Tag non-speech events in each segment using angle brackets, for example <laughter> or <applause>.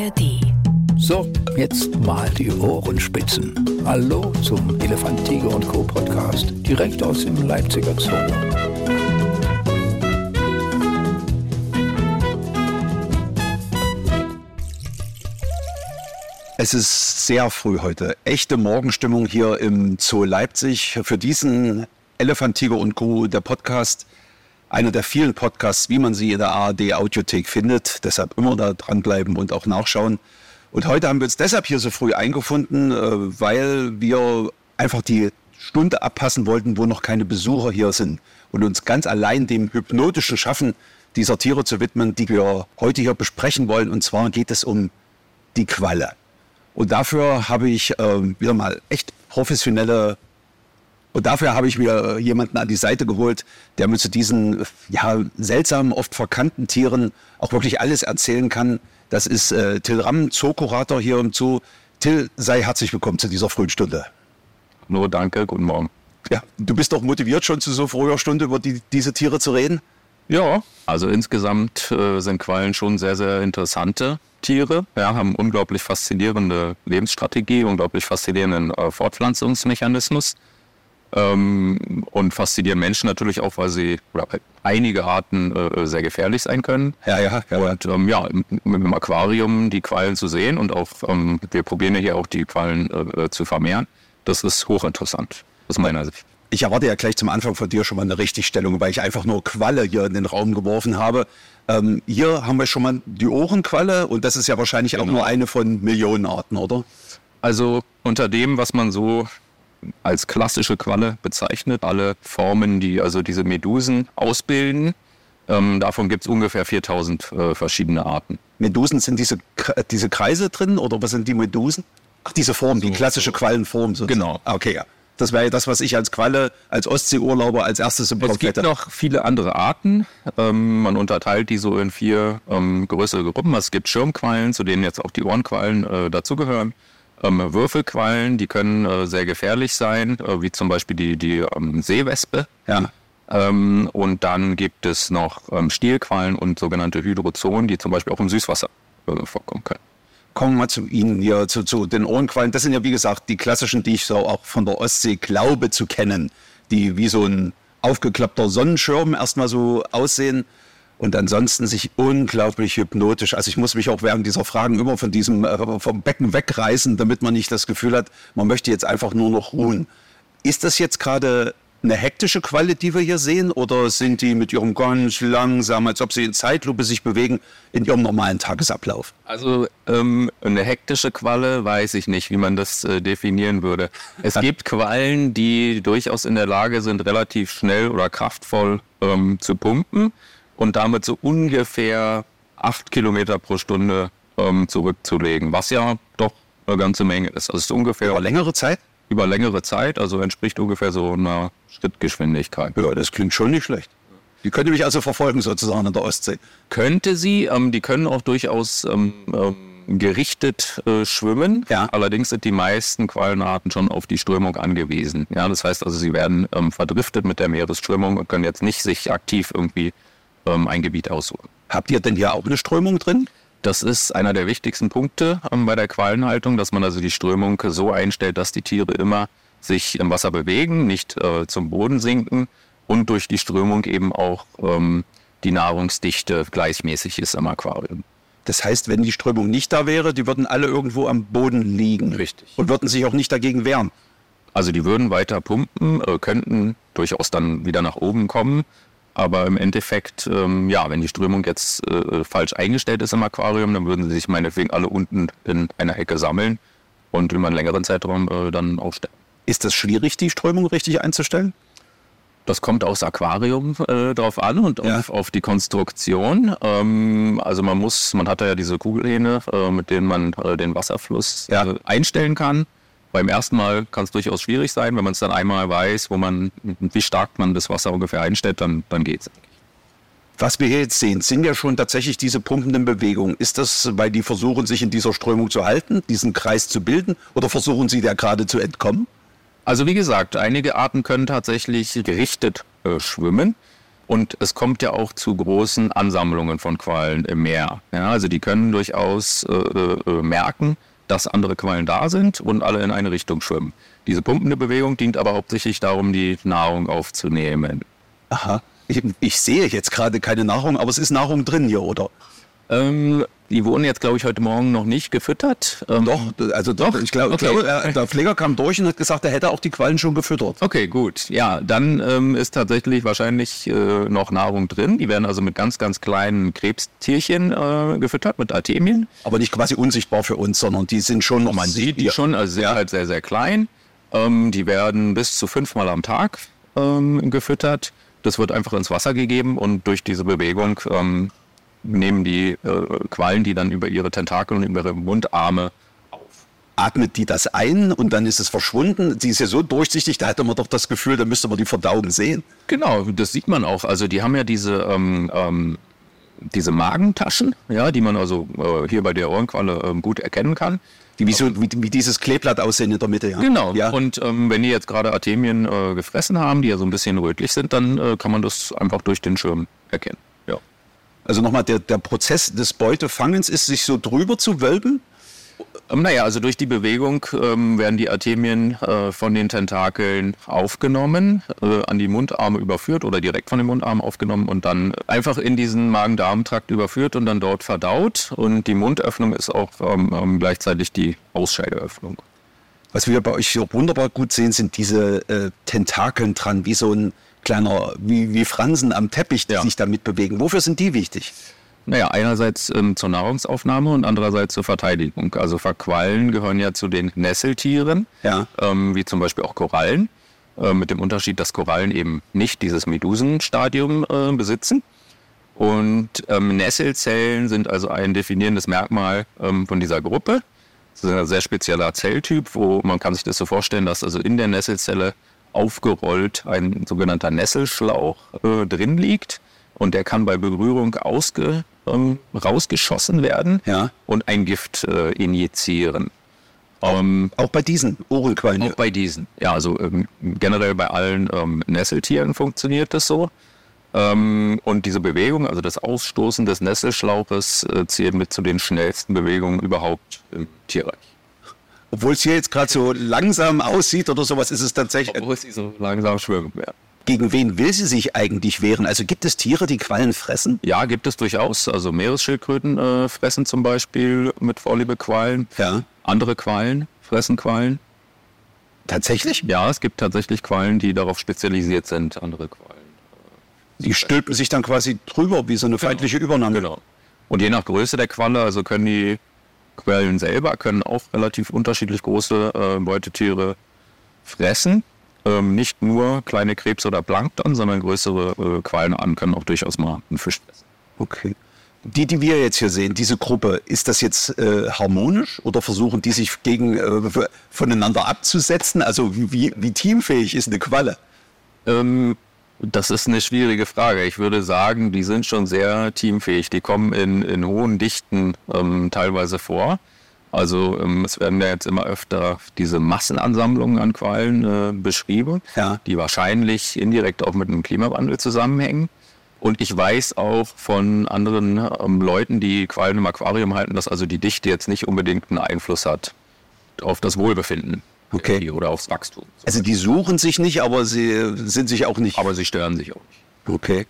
ARD. So, jetzt mal die Ohrenspitzen. Hallo zum Elefant, Tiger und Co. Podcast, direkt aus dem Leipziger Zoo. Es ist sehr früh heute. Echte Morgenstimmung hier im Zoo Leipzig. Für diesen Elefant, Tiger und Co. der Podcast einer der vielen Podcasts, wie man sie in der ARD Audiothek findet. Deshalb immer da dranbleiben und auch nachschauen. Und heute haben wir uns deshalb hier so früh eingefunden, äh, weil wir einfach die Stunde abpassen wollten, wo noch keine Besucher hier sind und uns ganz allein dem hypnotischen Schaffen dieser Tiere zu widmen, die wir heute hier besprechen wollen. Und zwar geht es um die Qualle. Und dafür habe ich äh, wieder mal echt professionelle und dafür habe ich mir jemanden an die Seite geholt, der mir zu diesen ja, seltsamen, oft verkannten Tieren auch wirklich alles erzählen kann. Das ist äh, Till Ramm, Zookurator hier im Zoo. Till, sei herzlich willkommen zu dieser frühen Stunde. Nur danke, guten Morgen. Ja, du bist doch motiviert, schon zu so früher Stunde über die, diese Tiere zu reden? Ja, also insgesamt äh, sind Quallen schon sehr, sehr interessante Tiere. Ja, haben unglaublich faszinierende Lebensstrategie, unglaublich faszinierenden äh, Fortpflanzungsmechanismus ähm, und faszinieren Menschen natürlich auch, weil sie oder einige Arten äh, sehr gefährlich sein können. Ja, ja, ja. Und ähm, ja, im, im, Aquarium die Quallen zu sehen und auch, ähm, wir probieren ja hier auch die Quallen äh, zu vermehren. Das ist hochinteressant aus meiner Sicht. Ich erwarte ja gleich zum Anfang von dir schon mal eine Richtigstellung, weil ich einfach nur Qualle hier in den Raum geworfen habe. Ähm, hier haben wir schon mal die Ohrenqualle und das ist ja wahrscheinlich genau. auch nur eine von Millionen Arten, oder? Also unter dem, was man so als klassische Qualle bezeichnet. Alle Formen, die also diese Medusen ausbilden. Ähm, davon gibt es ungefähr 4000 äh, verschiedene Arten. Medusen sind diese, diese Kreise drin oder was sind die Medusen? Ach, diese Form, die klassische Quallenform. Sozusagen. Genau. Ah, okay, ja. Das wäre ja das, was ich als Qualle, als Ostseeurlauber als erstes im Kopf hätte. Es gibt noch viele andere Arten. Ähm, man unterteilt die so in vier ähm, größere Gruppen. Es gibt Schirmquallen, zu denen jetzt auch die Ohrenquallen äh, dazugehören ähm, Würfelquallen, die können äh, sehr gefährlich sein, äh, wie zum Beispiel die, die ähm, Seewespe. Ja. Ähm, und dann gibt es noch ähm, Stielquallen und sogenannte Hydrozoen, die zum Beispiel auch im Süßwasser äh, vorkommen können. Kommen wir mal zu Ihnen hier, zu, zu den Ohrenquallen. Das sind ja, wie gesagt, die klassischen, die ich so auch von der Ostsee glaube zu kennen, die wie so ein aufgeklappter Sonnenschirm erstmal so aussehen und ansonsten sich unglaublich hypnotisch. Also ich muss mich auch während dieser Fragen immer von diesem äh, vom Becken wegreißen, damit man nicht das Gefühl hat, man möchte jetzt einfach nur noch ruhen. Ist das jetzt gerade eine hektische Qualle, die wir hier sehen, oder sind die mit ihrem ganz langsam, als ob sie in Zeitlupe sich bewegen, in ihrem normalen Tagesablauf? Also ähm, eine hektische Qualle weiß ich nicht, wie man das äh, definieren würde. Es gibt Quallen, die durchaus in der Lage sind, relativ schnell oder kraftvoll ähm, zu pumpen und damit so ungefähr acht Kilometer pro Stunde ähm, zurückzulegen, was ja doch eine ganze Menge ist. Also ist ungefähr über längere Zeit? Über längere Zeit, also entspricht ungefähr so einer Schrittgeschwindigkeit. Ja, das klingt schon nicht schlecht. Die könnte mich also verfolgen sozusagen in der Ostsee. Könnte sie. Ähm, die können auch durchaus ähm, ähm, gerichtet äh, schwimmen. Ja. Allerdings sind die meisten Quallenarten schon auf die Strömung angewiesen. Ja, das heißt also, sie werden ähm, verdriftet mit der Meeresströmung und können jetzt nicht sich aktiv irgendwie ähm, ein Gebiet aussuchen. Habt ihr denn hier auch eine Strömung drin? Das ist einer der wichtigsten Punkte ähm, bei der Qualenhaltung, dass man also die Strömung so einstellt, dass die Tiere immer sich im Wasser bewegen, nicht äh, zum Boden sinken und durch die Strömung eben auch ähm, die Nahrungsdichte gleichmäßig ist im Aquarium. Das heißt, wenn die Strömung nicht da wäre, die würden alle irgendwo am Boden liegen. Richtig. Und würden sich auch nicht dagegen wehren. Also die würden weiter pumpen, äh, könnten durchaus dann wieder nach oben kommen, aber im Endeffekt, ähm, ja, wenn die Strömung jetzt äh, falsch eingestellt ist im Aquarium, dann würden sie sich meinetwegen alle unten in einer Hecke sammeln und über einen längeren Zeitraum äh, dann aufstellen. Ist das schwierig, die Strömung richtig einzustellen? Das kommt aufs Aquarium äh, drauf an und ja. auf, auf, die Konstruktion. Ähm, also man muss, man hat da ja diese Kugelhähne, äh, mit denen man äh, den Wasserfluss ja. Äh, einstellen kann. Beim ersten Mal kann es durchaus schwierig sein, wenn man es dann einmal weiß, wo man, wie stark man das Wasser ungefähr einstellt, dann, dann geht es. Was wir hier jetzt sehen, sind ja schon tatsächlich diese pumpenden Bewegungen. Ist das, weil die versuchen, sich in dieser Strömung zu halten, diesen Kreis zu bilden, oder versuchen sie der gerade zu entkommen? Also wie gesagt, einige Arten können tatsächlich gerichtet äh, schwimmen. Und es kommt ja auch zu großen Ansammlungen von Quallen im Meer. Ja, also die können durchaus äh, äh, merken, dass andere Quallen da sind und alle in eine Richtung schwimmen. Diese pumpende Bewegung dient aber hauptsächlich darum, die Nahrung aufzunehmen. Aha. Ich, ich sehe jetzt gerade keine Nahrung, aber es ist Nahrung drin hier, oder? Ähm, die wurden jetzt, glaube ich, heute Morgen noch nicht gefüttert. Ähm, Doch, also doch, ich glaube, Okay. glaube er, der Pfleger kam durch und hat gesagt, er hätte auch die Quallen schon gefüttert. Okay, gut. Ja, dann ähm, ist tatsächlich wahrscheinlich äh, noch Nahrung drin. Die werden also mit ganz, ganz kleinen Krebstierchen äh, gefüttert, mit Artemien. Aber nicht quasi unsichtbar für uns, sondern die sind schon, man sieht die schon, also sind halt sehr, sehr klein. Ähm, die werden bis zu fünfmal am Tag ähm, gefüttert. Das wird einfach ins Wasser gegeben und durch diese Bewegung ähm, nehmen die äh, Quallen die dann über ihre Tentakel und über ihre Mundarme atmet die das ein und dann ist es verschwunden. Die ist ja so durchsichtig, da hätte man doch das Gefühl, da müsste man die Verdauung sehen. Genau, das sieht man auch. Also die haben ja diese, ähm, ähm, diese Magentaschen, ja, die man also äh, hier bei der Ohrenqualle ähm, gut erkennen kann. Die wie, so, wie, wie dieses Kleeblatt aussehen in der Mitte. Ja. Genau. Ja. Und ähm, wenn die jetzt gerade Artemien äh, gefressen haben, die ja so ein bisschen rötlich sind, dann äh, kann man das einfach durch den Schirm erkennen. Also nochmal, der, der Prozess des Beutefangens ist, sich so drüber zu wölben. Ähm, naja, also durch die Bewegung ähm, werden die Artemien äh, von den Tentakeln aufgenommen, äh, an die Mundarme überführt oder direkt von den Mundarmen aufgenommen und dann einfach in diesen Magen-Darm-Trakt überführt und dann dort verdaut. Und die Mundöffnung ist auch ähm, ähm, gleichzeitig die Ausscheideöffnung. Was wir bei euch hier wunderbar gut sehen, sind diese äh, Tentakeln dran, wie so ein kleiner, wie, wie Fransen am Teppich, die Ja. sich damit bewegen. Wofür sind die wichtig? Naja, einerseits ähm, zur Nahrungsaufnahme und andererseits zur Verteidigung. Also Verquallen gehören ja zu den Nesseltieren, Ja. ähm, wie zum Beispiel auch Korallen, äh, mit dem Unterschied, dass Korallen eben nicht dieses Medusenstadium äh, besitzen. Und ähm, Nesselzellen sind also ein definierendes Merkmal ähm, von dieser Gruppe. Das ist ein sehr spezieller Zelltyp, wo man kann sich das so vorstellen, dass also in der Nesselzelle aufgerollt ein sogenannter Nesselschlauch äh, drin liegt und der kann bei Berührung ausge, ähm, rausgeschossen werden Ja. und ein Gift äh, injizieren. Ähm, Auch bei diesen Orelquallen. auch bei diesen. Ja, also ähm, generell bei allen ähm, Nesseltieren funktioniert das so. Ähm, und diese Bewegung, also das Ausstoßen des Nesselschlauches, äh, zählt mit zu den schnellsten Bewegungen überhaupt im Tierreich. Obwohl es hier jetzt gerade so langsam aussieht oder sowas, ist es tatsächlich. Obwohl sie so langsam schwimmen werden. Gegen wen will sie sich eigentlich wehren? Also gibt es Tiere, die Quallen fressen? Ja, gibt es durchaus. Also Meeresschildkröten äh, fressen zum Beispiel mit Vorliebe Quallen. Ja. Andere Quallen fressen Quallen. Tatsächlich? Ja, es gibt tatsächlich Quallen, die darauf spezialisiert sind, andere Quallen. Die stülpen sich dann quasi drüber, wie so eine feindliche Übernahme. Genau. Und je nach Größe der Qualle, also können die Quallen selber können auch relativ unterschiedlich große äh, Beutetiere fressen. Ähm, nicht nur kleine Krebs oder Plankton, sondern größere äh, Quallenarten können auch durchaus mal einen Fisch fressen. Okay. Die, die wir jetzt hier sehen, diese Gruppe, ist das jetzt äh, harmonisch oder versuchen die sich gegen, äh, voneinander abzusetzen? Also wie, wie, wie teamfähig ist eine Qualle? Ähm, das ist eine schwierige Frage. Ich würde sagen, die sind schon sehr teamfähig. Die kommen in, in hohen Dichten ähm, teilweise vor. Also ähm, es werden ja jetzt immer öfter diese Massenansammlungen an Quallen äh, beschrieben, Ja. die wahrscheinlich indirekt auch mit dem Klimawandel zusammenhängen. Und ich weiß auch von anderen ähm, Leuten, die Quallen im Aquarium halten, dass also die Dichte jetzt nicht unbedingt einen Einfluss hat auf das Wohlbefinden Okay. oder aufs Wachstum. Also die suchen sich nicht, aber sie sind sich auch nicht. Aber sie stören sich auch nicht. Okay.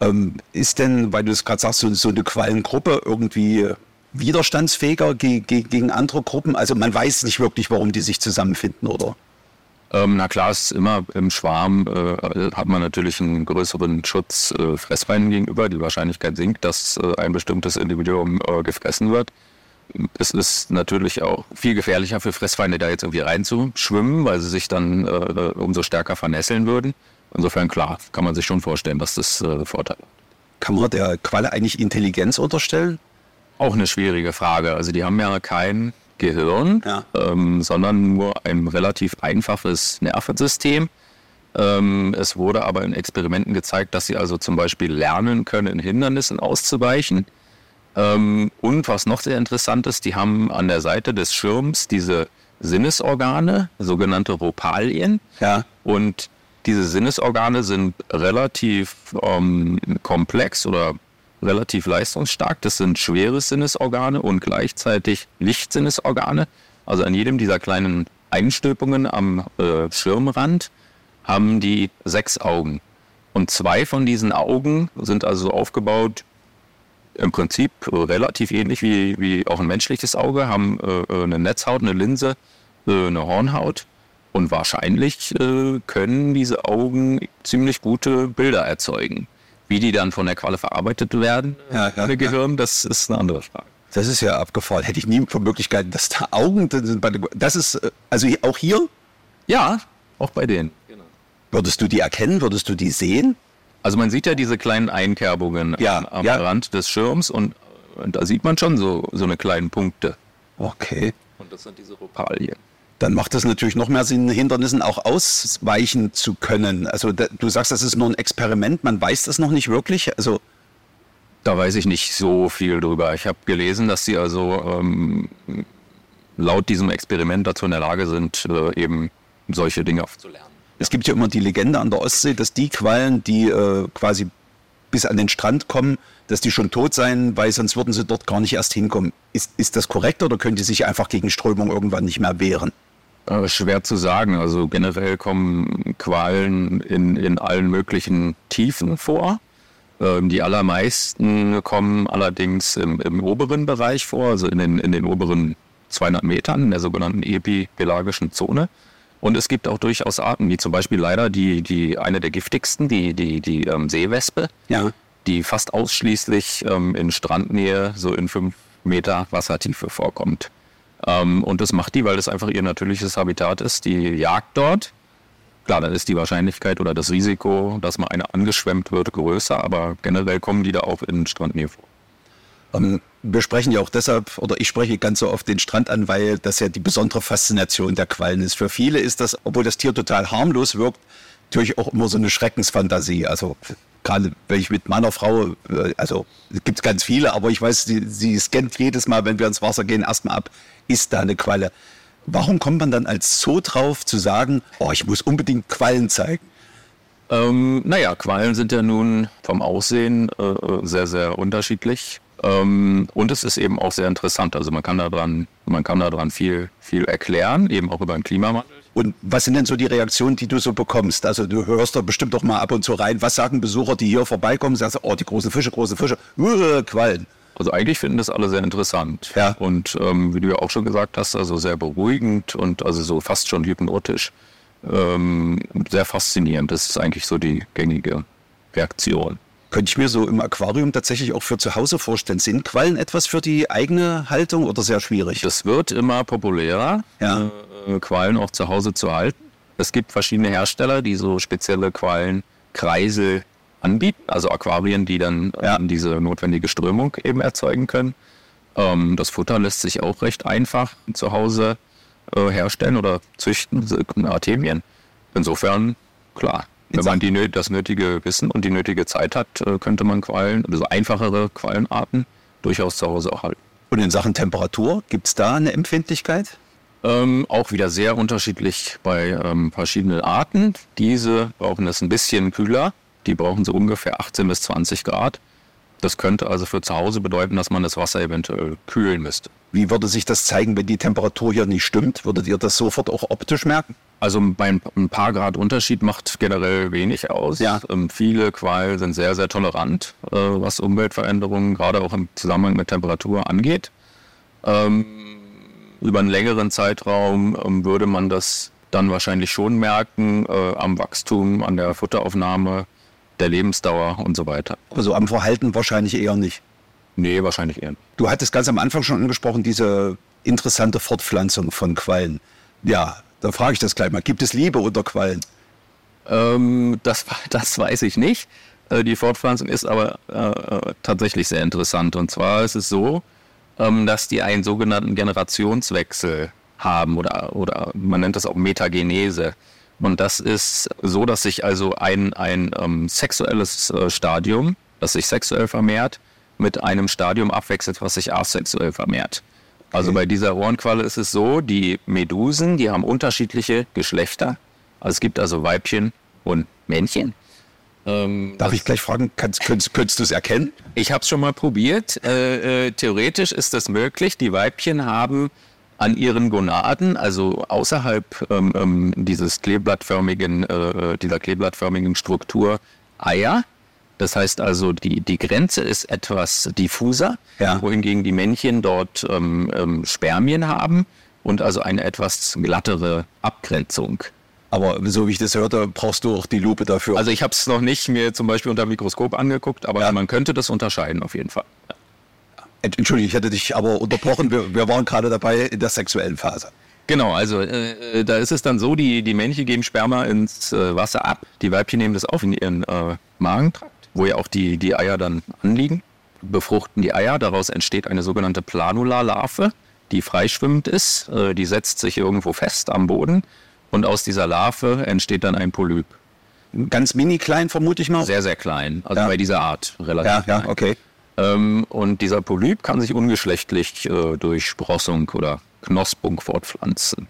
Ähm, ist denn, weil du es gerade sagst, so, so eine Quallengruppe irgendwie widerstandsfähiger ge ge gegen andere Gruppen? Also man weiß nicht wirklich, warum die sich zusammenfinden, oder? Ähm, na klar, es ist immer im Schwarm äh, hat man natürlich einen größeren Schutz äh, Fressfeinden gegenüber. Die Wahrscheinlichkeit sinkt, dass äh, ein bestimmtes Individuum äh, gefressen wird. Es ist natürlich auch viel gefährlicher für Fressfeinde, da jetzt irgendwie reinzuschwimmen, weil sie sich dann äh, umso stärker vernässeln würden. Insofern klar, kann man sich schon vorstellen, dass das äh, Vorteile hat. Kann man der Qualle eigentlich Intelligenz unterstellen? Auch eine schwierige Frage. Also die haben ja kein Gehirn, Ja. ähm, sondern nur ein relativ einfaches Nervensystem. Ähm, es wurde aber in Experimenten gezeigt, dass sie also zum Beispiel lernen können, Hindernissen auszuweichen. Ähm, und was noch sehr interessant ist, die haben an der Seite des Schirms diese Sinnesorgane, sogenannte Ropalien. Ja. Und Diese Sinnesorgane sind relativ ähm, komplex oder relativ leistungsstark. Das sind schwere Sinnesorgane und gleichzeitig Lichtsinnesorgane. Also an jedem dieser kleinen Einstülpungen am äh, Schirmrand haben die sechs Augen. Und zwei von diesen Augen sind also aufgebaut im Prinzip relativ ähnlich wie, wie auch ein menschliches Auge, haben äh, eine Netzhaut, eine Linse, äh, eine Hornhaut. Und wahrscheinlich äh, können diese Augen ziemlich gute Bilder erzeugen. Wie die dann von der Qualle verarbeitet werden, Ja, ja, ja, Gehirn, das ist eine andere Frage. Das ist ja abgefallen. Hätte ich nie für Möglichkeiten, dass da Augen drin sind. Das ist, äh, also auch hier, Ja, auch bei denen. würdest du die erkennen? Würdest du die sehen? Also man sieht ja diese kleinen Einkerbungen Ja, am, ja. Rand des Schirms und, und da sieht man schon so, so eine kleinen Punkte. Okay. Und das sind diese Ropalien. Dann macht es natürlich noch mehr Sinn, Hindernissen auch ausweichen zu können. Also da, du sagst, das ist nur ein Experiment, man weiß das noch nicht wirklich. Also Da weiß ich nicht so viel drüber. Ich habe gelesen, dass sie also ähm, laut diesem Experiment dazu in der Lage sind, äh, eben solche Dinge zu lernen. Es gibt ja immer die Legende an der Ostsee, dass die Quallen, die äh, quasi bis an den Strand kommen, dass die schon tot seien, weil sonst würden sie dort gar nicht erst hinkommen. Ist, ist das korrekt oder können die sich einfach gegen Strömung irgendwann nicht mehr wehren? Äh, schwer zu sagen. Also generell kommen Qualen in, in allen möglichen Tiefen vor. Ähm, die allermeisten kommen allerdings im, im oberen Bereich vor, also in den, in den oberen 200 Metern, in der sogenannten epipelagischen Zone. Und es gibt auch durchaus Arten, wie zum Beispiel leider die, die eine der giftigsten, die, die, die ähm, Seewespe, Ja. die fast ausschließlich ähm, in Strandnähe, so in fünf Meter Wassertiefe vorkommt. Ähm, und das macht die, weil das einfach ihr natürliches Habitat ist. Die jagt dort. Klar, dann ist die Wahrscheinlichkeit oder das Risiko, dass mal eine angeschwemmt wird, größer, aber generell kommen die da auch in Strandnähe vor. Ähm, wir sprechen ja auch deshalb, oder ich spreche ganz so oft den Strand an, weil das ja die besondere Faszination der Quallen ist. Für viele ist das, obwohl das Tier total harmlos wirkt, natürlich auch immer so eine Schreckensfantasie. Also gerade wenn ich mit meiner Frau, äh, also es gibt ganz viele, aber ich weiß, sie, sie scannt jedes Mal, wenn wir ins Wasser gehen, erstmal ab, ist da eine Qualle. Warum kommt man dann als Zoo drauf zu sagen, oh, ich muss unbedingt Quallen zeigen? Ähm, naja, Quallen sind ja nun vom Aussehen äh, sehr, sehr unterschiedlich. Ähm, und es ist eben auch sehr interessant. Also man kann daran, man kann daran viel, viel erklären, eben auch über den Klimawandel. Und was sind denn so die Reaktionen, die du so bekommst? Also du hörst da bestimmt doch mal ab und zu rein. Was sagen Besucher, die hier vorbeikommen? Sagst du, oh, die großen Fische, große Fische, uh, Quallen. Also eigentlich finden das alle sehr interessant. Ja. Und ähm, wie du ja auch schon gesagt hast, also sehr beruhigend und also so fast schon hypnotisch. Ähm, sehr faszinierend. Das ist eigentlich so die gängige Reaktion. Könnte ich mir so im Aquarium tatsächlich auch für zu Hause vorstellen. Sind Quallen etwas für die eigene Haltung oder sehr schwierig? Das wird immer populärer, Ja. äh, Quallen auch zu Hause zu halten. Es gibt verschiedene Hersteller, die so spezielle Quallenkreisel anbieten, also Aquarien, die dann Ja. ähm, diese notwendige Strömung eben erzeugen können. Ähm, das Futter lässt sich auch recht einfach zu Hause äh, herstellen oder züchten, Artemien. Insofern, klar, wenn man die, das nötige Wissen und die nötige Zeit hat, äh, könnte man Quallen, also einfachere Quallenarten, durchaus zu Hause auch halten. Und in Sachen Temperatur, gibt es da eine Empfindlichkeit? Ähm, auch wieder sehr unterschiedlich bei ähm, verschiedenen Arten. Diese brauchen es ein bisschen kühler. Die brauchen so ungefähr 18 bis 20 Grad. Das könnte also für zu Hause bedeuten, dass man das Wasser eventuell kühlen müsste. Wie würde sich das zeigen, wenn die Temperatur hier nicht stimmt? Würdet ihr das sofort auch optisch merken? Also bei ein paar Grad Unterschied macht generell wenig aus. Ja. Ähm, viele Quallen sind sehr, sehr tolerant, äh, was Umweltveränderungen, gerade auch im Zusammenhang mit Temperatur angeht. Ähm, über einen längeren Zeitraum ähm, würde man das dann wahrscheinlich schon merken, äh, am Wachstum, an der Futteraufnahme, der Lebensdauer und so weiter. Aber so am Verhalten wahrscheinlich eher nicht. Nee, wahrscheinlich eher. nicht. Du hattest ganz am Anfang schon angesprochen, diese interessante Fortpflanzung von Quallen. Ja, da frage ich das gleich mal. Gibt es Liebe unter Quallen? Ähm, das, das weiß ich nicht. Äh, die Fortpflanzung ist aber äh, äh, tatsächlich sehr interessant. Und zwar ist es so, ähm, dass die einen sogenannten Generationswechsel haben oder, oder man nennt das auch Metagenese. Und das ist so, dass sich also ein, ein ähm, sexuelles äh, Stadium, das sich sexuell vermehrt, mit einem Stadium abwechselt, was sich asexuell vermehrt. Also bei dieser Ohrenqualle ist es so, die Medusen, die haben unterschiedliche Geschlechter. Also es gibt also Weibchen und Männchen. Ähm, Darf ich gleich fragen, kannst, könntest, könntest du es erkennen? Ich habe es schon mal probiert. Äh, äh, theoretisch ist das möglich. Die Weibchen haben an ihren Gonaden, also außerhalb ähm, ähm dieses kleeblattförmigen, äh, dieser kleeblattförmigen Struktur, Eier. Das heißt also, die, die Grenze ist etwas diffuser, ja. wohingegen die Männchen dort ähm, ähm, Spermien haben und also eine etwas glattere Abgrenzung. Aber so wie ich das hörte, brauchst du auch die Lupe dafür. Also ich habe es noch nicht mir zum Beispiel unter dem Mikroskop angeguckt, aber ja. man könnte das unterscheiden auf jeden Fall. Entschuldigung, ich hätte dich aber unterbrochen. Wir, wir waren gerade dabei in der sexuellen Phase. Genau, also äh, da ist es dann so, die, die Männchen geben Sperma ins äh, Wasser ab, die Weibchen nehmen das auf in ihren äh, Magentrakt, wo ja auch die, die Eier dann anliegen, befruchten die Eier, daraus entsteht eine sogenannte Planula-Larve, die freischwimmend ist, äh, die setzt sich irgendwo fest am Boden und aus dieser Larve entsteht dann ein Polyp. Ganz mini klein, vermute ich mal? Sehr, sehr klein. Also ja. bei dieser Art relativ. Ja, ja, okay. Ähm, und dieser Polyp kann sich ungeschlechtlich äh, durch Sprossung oder Knospung fortpflanzen.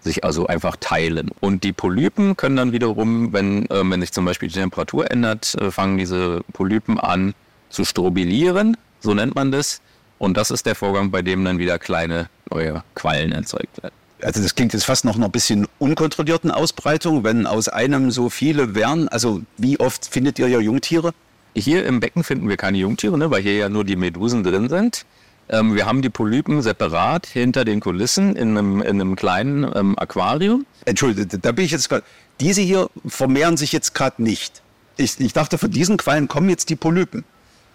Sich also einfach teilen. Und die Polypen können dann wiederum, wenn, äh, wenn sich zum Beispiel die Temperatur ändert, äh, fangen diese Polypen an zu strobilieren, so nennt man das. Und das ist der Vorgang, bei dem dann wieder kleine neue Quallen erzeugt werden also das klingt jetzt fast noch ein bisschen unkontrollierten Ausbreitung, wenn aus einem so viele wären. Also wie oft findet ihr ja Jungtiere? Hier im Becken finden wir keine Jungtiere, ne, weil hier ja nur die Medusen drin sind. Ähm, wir haben die Polypen separat hinter den Kulissen in einem, in einem kleinen ähm, Aquarium. Entschuldigung, da bin ich jetzt gerade. Diese hier vermehren sich jetzt gerade nicht. Ich, ich dachte, von diesen Quallen kommen jetzt die Polypen.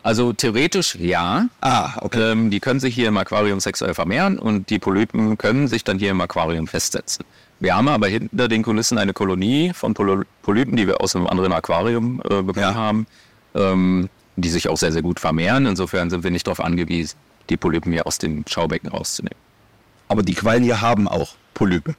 Also theoretisch ja. Ah, okay. Ähm, die können sich hier im Aquarium sexuell vermehren und die Polypen können sich dann hier im Aquarium festsetzen. Wir haben aber hinter den Kulissen eine Kolonie von Polypen, die wir aus einem anderen Aquarium äh, bekommen ja. haben, ähm, die sich auch sehr, sehr gut vermehren. Insofern sind wir nicht darauf angewiesen, die Polypen hier aus dem Schaubecken rauszunehmen. Aber die Quallen hier haben auch Polypen.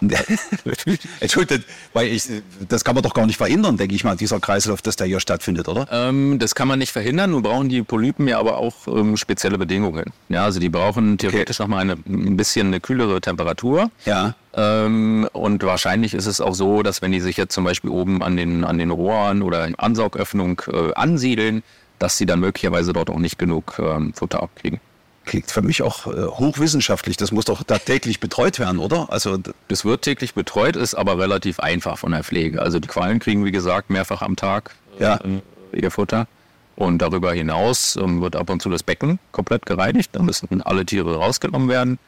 <laughs> <laughs> Entschuldigt, weil ich, das kann man doch gar nicht verhindern, denke ich mal, dieser Kreislauf, dass der hier stattfindet, oder? Ähm, das kann man nicht verhindern, nur brauchen die Polypen ja aber auch ähm, spezielle Bedingungen. Ja, also die brauchen theoretisch okay. nochmal eine, ein bisschen eine kühlere Temperatur. Ja. Ähm, und wahrscheinlich ist es auch so, dass wenn die sich jetzt zum Beispiel oben an den, an den Rohren oder in Ansaugöffnung äh, ansiedeln, dass sie dann möglicherweise dort auch nicht genug ähm, Futter abkriegen klingt für mich auch äh, hochwissenschaftlich. Das muss doch da täglich betreut werden, oder? Also das wird täglich betreut, ist aber relativ einfach von der Pflege. Also die Quallen kriegen, wie gesagt, mehrfach am Tag ja. äh, ihr Futter. Und darüber hinaus ähm, wird ab und zu das Becken komplett gereinigt. Da müssen alle Tiere rausgenommen werden.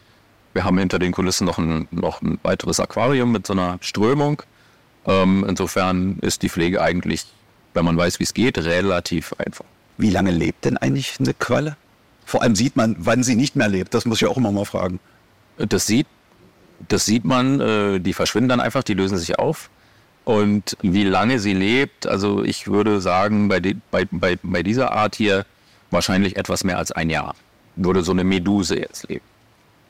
Wir haben hinter den Kulissen noch ein, noch ein weiteres Aquarium mit so einer Strömung. Ähm, insofern ist die Pflege eigentlich, wenn man weiß, wie es geht, relativ einfach. Wie lange lebt denn eigentlich eine Qualle? Vor allem sieht man, wann sie nicht mehr lebt. Das muss ich auch immer mal fragen. Das sieht, das sieht man, äh, die verschwinden dann einfach, die lösen sich auf. Und wie lange sie lebt, also ich würde sagen, bei, de, bei, bei, bei dieser Art hier wahrscheinlich etwas mehr als ein Jahr. Würde so eine Meduse jetzt leben.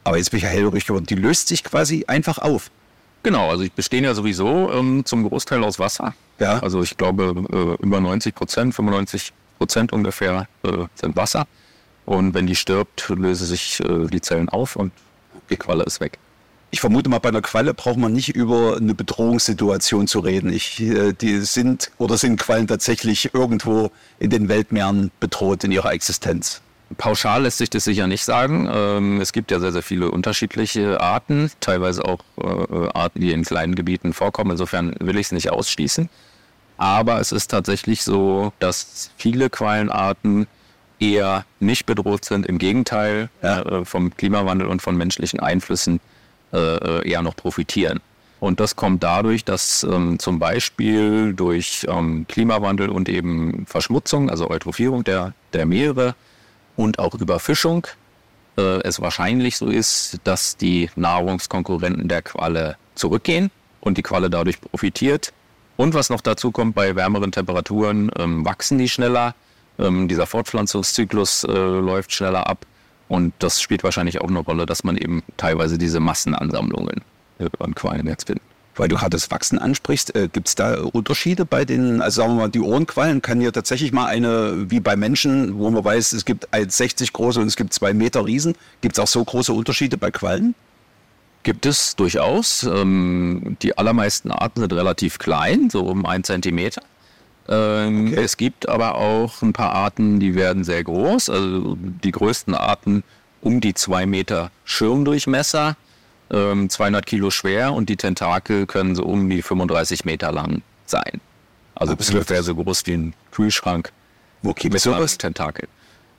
Aber jetzt bin ich ja hellhörig geworden. Die löst sich quasi einfach auf. Genau, also ich bestehe ja sowieso ähm, zum Großteil aus Wasser. Ja. Also ich glaube, äh, über 90 Prozent, 95 Prozent ungefähr äh, sind Wasser. Und wenn die stirbt, lösen sich äh, die Zellen auf und die Qualle ist weg. Ich vermute mal, bei einer Qualle braucht man nicht über eine Bedrohungssituation zu reden. Ich, äh, die sind oder sind Quallen tatsächlich irgendwo in den Weltmeeren bedroht in ihrer Existenz? Pauschal lässt sich das sicher nicht sagen. Ähm, es gibt ja sehr, sehr viele unterschiedliche Arten, teilweise auch äh, Arten, die in kleinen Gebieten vorkommen. Insofern will ich es nicht ausschließen. Aber es ist tatsächlich so, dass viele Quallenarten eher nicht bedroht sind. Im Gegenteil, äh, vom Klimawandel und von menschlichen Einflüssen äh, äh, eher noch profitieren. Und das kommt dadurch, dass ähm, zum Beispiel durch ähm, Klimawandel und eben Verschmutzung, also Eutrophierung der, der Meere und auch Überfischung, äh, es wahrscheinlich so ist, dass die Nahrungskonkurrenten der Qualle zurückgehen und die Qualle dadurch profitiert. Und was noch dazu kommt, bei wärmeren Temperaturen ähm, wachsen die schneller, ähm, dieser Fortpflanzungszyklus äh, läuft schneller ab. Und das spielt wahrscheinlich auch eine Rolle, dass man eben teilweise diese Massenansammlungen äh, an Quallen jetzt findet. Weil du das Wachsen ansprichst, äh, gibt es da Unterschiede bei den, also sagen wir mal, die Ohrenquallen? Kann hier tatsächlich mal eine, wie bei Menschen, wo man weiß, es gibt 1,60 große und es gibt zwei Meter Riesen, gibt es auch so große Unterschiede bei Quallen? Gibt es durchaus. Ähm, die allermeisten Arten sind relativ klein, so um ein Zentimeter. Ähm, Okay. Es gibt aber auch ein paar Arten, die werden sehr groß. Also die größten Arten um die zwei Meter Schirmdurchmesser, ähm, 200 Kilo schwer und die Tentakel können so um die 35 Meter lang sein. Also Absolut. ungefähr so groß wie ein Kühlschrank Wo gibt mit es sowas? Tentakel.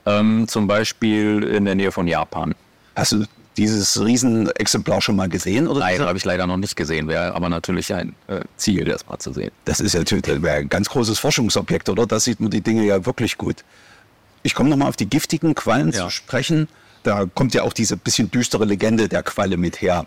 Ähm, zum Beispiel in der Nähe von Japan. Hast du dieses Riesenexemplar schon mal gesehen? Oder Nein, habe ich leider noch nicht gesehen. Wäre aber natürlich ein äh, Ziel, das mal zu sehen. Das ist ja natürlich ein ganz großes Forschungsobjekt, oder? Da sieht man die Dinge ja wirklich gut. Ich komme nochmal auf die giftigen Quallen Ja. zu sprechen. Da kommt ja auch diese bisschen düstere Legende der Qualle mit her.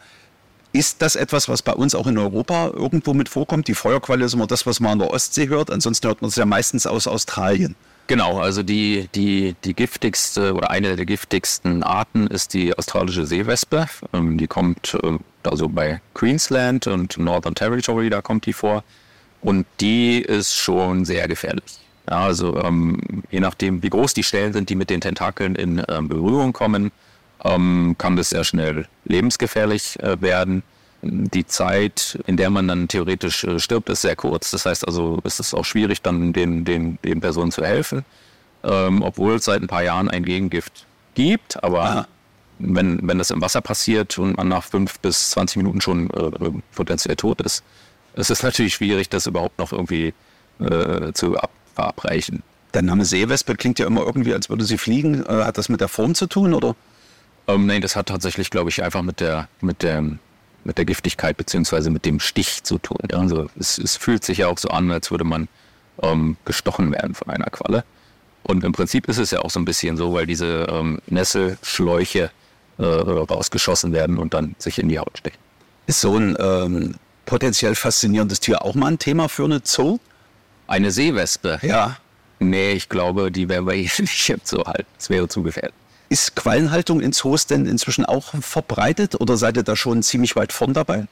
Ist das etwas, was bei uns auch in Europa irgendwo mit vorkommt? Die Feuerqualle ist immer das, was man an der Ostsee hört. Ansonsten hört man es ja meistens aus Australien. Genau, also die, die, die giftigste oder eine der giftigsten Arten ist die australische Seewespe. Ähm, die kommt ähm, also bei Queensland und Northern Territory, da kommt die vor. Und die ist schon sehr gefährlich. Also ähm, je nachdem, wie groß die Stellen sind, die mit den Tentakeln in ähm, Berührung kommen, kann das sehr schnell lebensgefährlich äh, werden. Die Zeit, in der man dann theoretisch äh, stirbt, ist sehr kurz. Das heißt also, es ist auch schwierig, dann den, den, den Personen zu helfen, ähm, obwohl es seit ein paar Jahren ein Gegengift gibt. Aber wenn, wenn das im Wasser passiert und man nach fünf bis 20 Minuten schon äh, potenziell tot ist, ist es natürlich schwierig, das überhaupt noch irgendwie äh, zu ab verabreichen. Der Name Seewespe klingt ja immer irgendwie, als würde sie fliegen. Äh, hat das mit der Form zu tun, oder? Ähm, nein, das hat tatsächlich, glaube ich, einfach mit der, mit der, mit der Giftigkeit beziehungsweise mit dem Stich zu tun. Ja, also es, es fühlt sich ja auch so an, als würde man ähm, gestochen werden von einer Qualle. Und im Prinzip ist es ja auch so ein bisschen so, weil diese ähm, Nesselschläuche äh, rausgeschossen werden und dann sich in die Haut stechen. Ist so ein ähm, potenziell faszinierendes Tier auch mal ein Thema für eine Zoo? Eine Seewespe? Ja. Nee, ich glaube, die werden wir hier <laughs> nicht im Zoo halten. Das wäre zu gefährlich. Ist Quallenhaltung in Zoos denn inzwischen auch verbreitet oder seid ihr da schon ziemlich weit vorn dabei?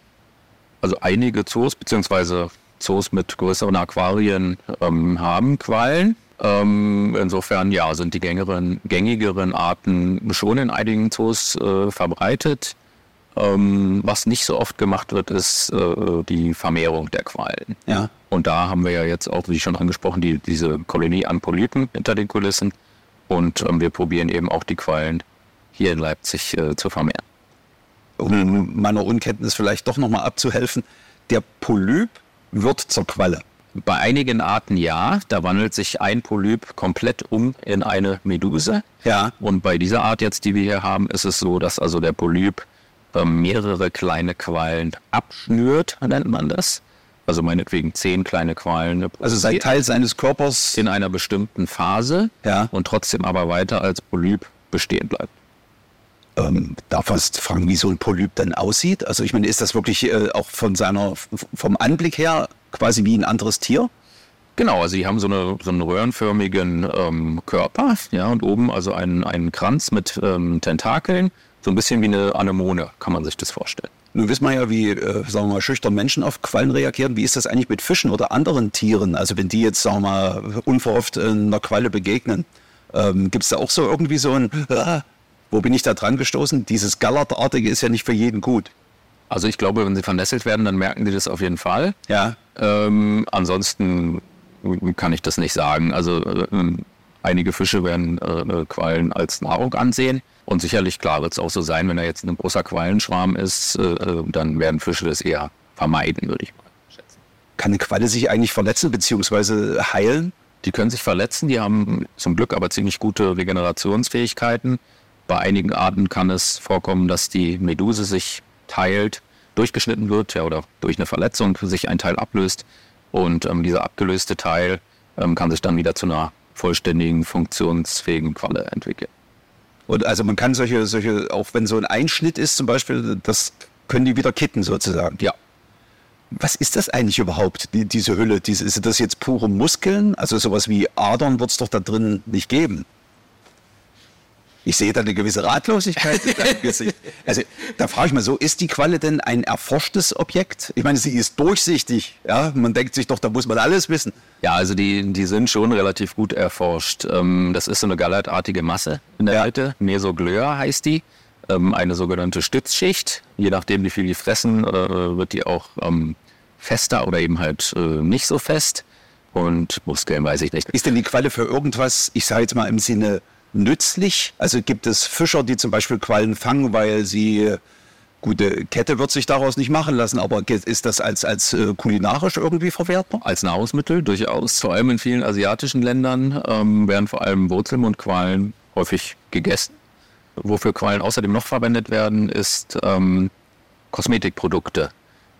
Also einige Zoos, beziehungsweise Zoos mit größeren Aquarien ähm, haben Quallen. Ähm, insofern ja, sind die gängigeren, gängigeren Arten schon in einigen Zoos äh, verbreitet. Ähm, was nicht so oft gemacht wird, ist äh, die Vermehrung der Quallen. Ja. Und da haben wir ja jetzt auch, wie schon angesprochen, die, diese Kolonie an Polypen hinter den Kulissen. Und ähm, wir probieren eben auch die Quallen hier in Leipzig äh, zu vermehren. Um meiner Unkenntnis vielleicht doch nochmal abzuhelfen, der Polyp wird zur Qualle. Bei einigen Arten ja, da wandelt sich ein Polyp komplett um in eine Meduse. Ja. Und bei dieser Art jetzt, die wir hier haben, ist es so, dass also der Polyp ähm, mehrere kleine Quallen abschnürt, nennt man das. Also meinetwegen zehn kleine Quallen. Also sein Teil seines Körpers. in einer bestimmten Phase Ja. und trotzdem aber weiter als Polyp bestehen bleibt. Ähm, darf fast fragen, wie so ein Polyp dann aussieht? Also ich meine, ist das wirklich äh, auch von seiner, vom Anblick her quasi wie ein anderes Tier? Genau, also die haben so, eine, so einen röhrenförmigen ähm, Körper, ja, und oben also einen, einen Kranz mit ähm, Tentakeln, so ein bisschen wie eine Anemone, kann man sich das vorstellen. Nun wissen wir ja, wie, äh, sagen wir mal, schüchtern Menschen auf Quallen reagieren. Wie ist das eigentlich mit Fischen oder anderen Tieren? Also wenn die jetzt, sagen wir mal, unverhofft äh, einer Qualle begegnen, ähm, gibt es da auch so irgendwie so ein, ah, wo bin ich da dran gestoßen? Dieses Gallertartige ist ja nicht für jeden gut. Also ich glaube, wenn sie vernässelt werden, dann merken die das auf jeden Fall. Ja. Ähm, ansonsten kann ich das nicht sagen. Also äh, einige Fische werden äh, Quallen als Nahrung ansehen. Und sicherlich, klar, wird es auch so sein, wenn da jetzt ein großer Quallenschwarm ist, äh, äh, dann werden Fische das eher vermeiden, würde ich mal schätzen. Kann eine Qualle sich eigentlich verletzen bzw. heilen? Die können sich verletzen, die haben zum Glück aber ziemlich gute Regenerationsfähigkeiten. Bei einigen Arten kann es vorkommen, dass die Meduse sich teilt, durchgeschnitten wird ja, oder durch eine Verletzung sich ein Teil ablöst. Und ähm, dieser abgelöste Teil ähm, kann sich dann wieder zu einer vollständigen, funktionsfähigen Qualle entwickeln. Und also man kann solche, solche, auch wenn so ein Einschnitt ist zum Beispiel, das können die wieder kitten sozusagen. Ja, Was ist das eigentlich überhaupt, die, diese Hülle? Diese, ist das jetzt pure Muskeln? Also sowas wie Adern wird es doch da drin nicht geben. Ich sehe da eine gewisse Ratlosigkeit in deinem <laughs> Gesicht. Also da frage ich mal so, ist die Qualle denn ein erforschtes Objekt? Ich meine, sie ist durchsichtig. Ja, man denkt sich doch, da muss man alles wissen. Ja, also die, die sind schon relativ gut erforscht. Ähm, das ist so eine gallertartige Masse in der Ja. Mitte. Mesogleur heißt die. ähm, eine sogenannte Stützschicht. Je nachdem, wie viel die fressen, äh, wird die auch ähm, fester oder eben halt äh, nicht so fest. Und Muskeln weiß ich nicht. Ist denn die Qualle für irgendwas, ich sage jetzt mal im Sinne nützlich? Also gibt es Fischer, die zum Beispiel Quallen fangen, weil sie Gute Kette wird sich daraus nicht machen lassen, aber ist das als, als äh, kulinarisch irgendwie verwertbar? Als Nahrungsmittel durchaus. Vor allem in vielen asiatischen Ländern ähm, werden vor allem Wurzelmundquallen häufig gegessen. Wofür Quallen außerdem noch verwendet werden, ist ähm, Kosmetikprodukte.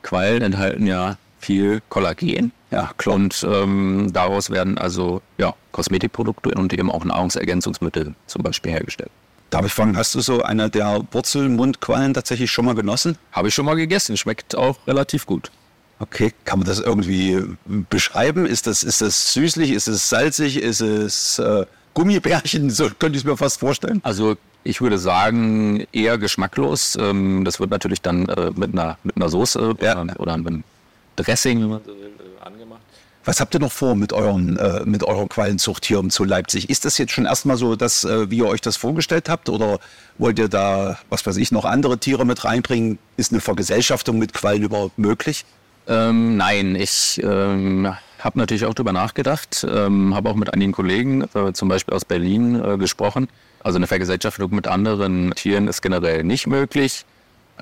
Quallen enthalten ja viel Kollagen. Ja, klar. Und ähm, daraus werden also ja, Kosmetikprodukte und eben auch Nahrungsergänzungsmittel zum Beispiel hergestellt. Darf ich fragen, hast du so eine der Wurzelmundquallen tatsächlich schon mal genossen? Habe ich schon mal gegessen, schmeckt auch relativ gut. Okay, kann man das irgendwie beschreiben? Ist das, ist das süßlich, ist es salzig, ist es äh, Gummibärchen? So könnte ich es mir fast vorstellen. Also ich würde sagen, eher geschmacklos. Ähm, das wird natürlich dann äh, mit, einer, mit einer Soße ja. oder, oder einem Dressing, wenn man so will, äh, angemacht. Was habt ihr noch vor mit, euren, äh, mit eurer Quallenzucht hier zu Leipzig? Ist das jetzt schon erstmal so, dass, äh, wie ihr euch das vorgestellt habt? Oder wollt ihr da, was weiß ich, noch andere Tiere mit reinbringen? Ist eine Vergesellschaftung mit Quallen überhaupt möglich? Ähm, nein, ich ähm, habe natürlich auch darüber nachgedacht, ähm, habe auch mit einigen Kollegen, äh, zum Beispiel aus Berlin, äh, gesprochen. Also eine Vergesellschaftung mit anderen Tieren ist generell nicht möglich.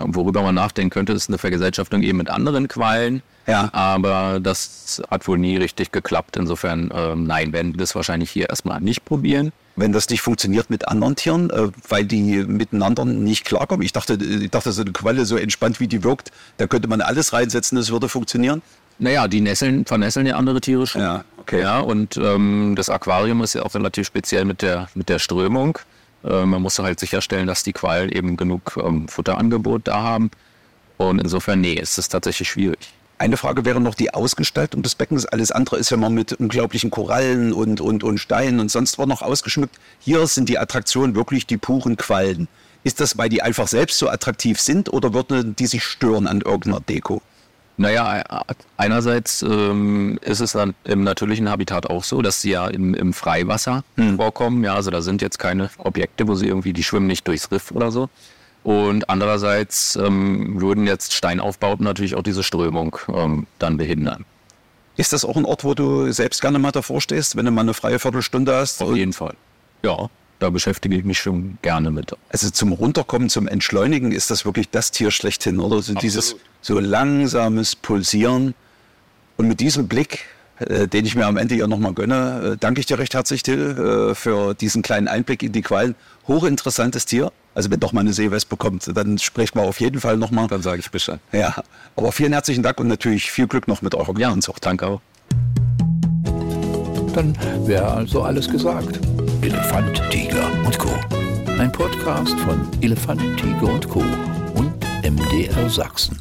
Worüber man nachdenken könnte, ist eine Vergesellschaftung eben mit anderen Quallen. Ja. Aber das hat wohl nie richtig geklappt. Insofern, äh, nein, werden wir das wahrscheinlich hier erstmal nicht probieren. Wenn das nicht funktioniert mit anderen Tieren, äh, weil die miteinander nicht klarkommen. Ich dachte, ich dachte, so eine Qualle, so entspannt wie die wirkt, da könnte man alles reinsetzen, das würde funktionieren. Naja, die nesseln, vernässeln ja andere Tiere schon. Ja, okay. Ja, und ähm, das Aquarium ist ja auch relativ speziell mit der, mit der Strömung. Äh, man muss halt sicherstellen, dass die Quallen eben genug ähm, Futterangebot da haben. Und insofern, nee, ist es tatsächlich schwierig. Eine Frage wäre noch die Ausgestaltung des Beckens. Alles andere ist ja mal mit unglaublichen Korallen und, und, und Steinen und sonst was noch ausgeschmückt. Hier sind die Attraktionen wirklich die puren Quallen. Ist das, weil die einfach selbst so attraktiv sind oder würden die sich stören an irgendeiner Deko? Naja, einerseits ähm, ist es dann im natürlichen Habitat auch so, dass sie ja im, im Freiwasser hm. vorkommen. Ja, also da sind jetzt keine Objekte, wo sie irgendwie, die schwimmen nicht durchs Riff oder so. Und andererseits ähm, würden jetzt Steinaufbauten natürlich auch diese Strömung ähm, dann behindern. Ist das auch ein Ort, wo du selbst gerne mal davor stehst, wenn du mal eine freie Viertelstunde hast? Auf jeden Fall. Ja, da beschäftige ich mich schon gerne mit. Also zum Runterkommen, zum Entschleunigen ist das wirklich das Tier schlechthin, oder? So dieses so langsames Pulsieren. Und mit diesem Blick, äh, den ich mir am Ende ja nochmal gönne, äh, danke ich dir recht herzlich, Till, äh, für diesen kleinen Einblick in die Qualen. Hochinteressantes Tier. Also wenn doch mal eine Seewespe bekommt, dann sprechen wir auf jeden Fall nochmal. Dann sage ich Bescheid. Ja, aber vielen herzlichen Dank und natürlich viel Glück noch mit eurer Ja, und danke auch. Dann wäre also alles gesagt. Elefant, Tiger und Co. Ein Podcast von Elefant, Tiger und Co. und MDR Sachsen.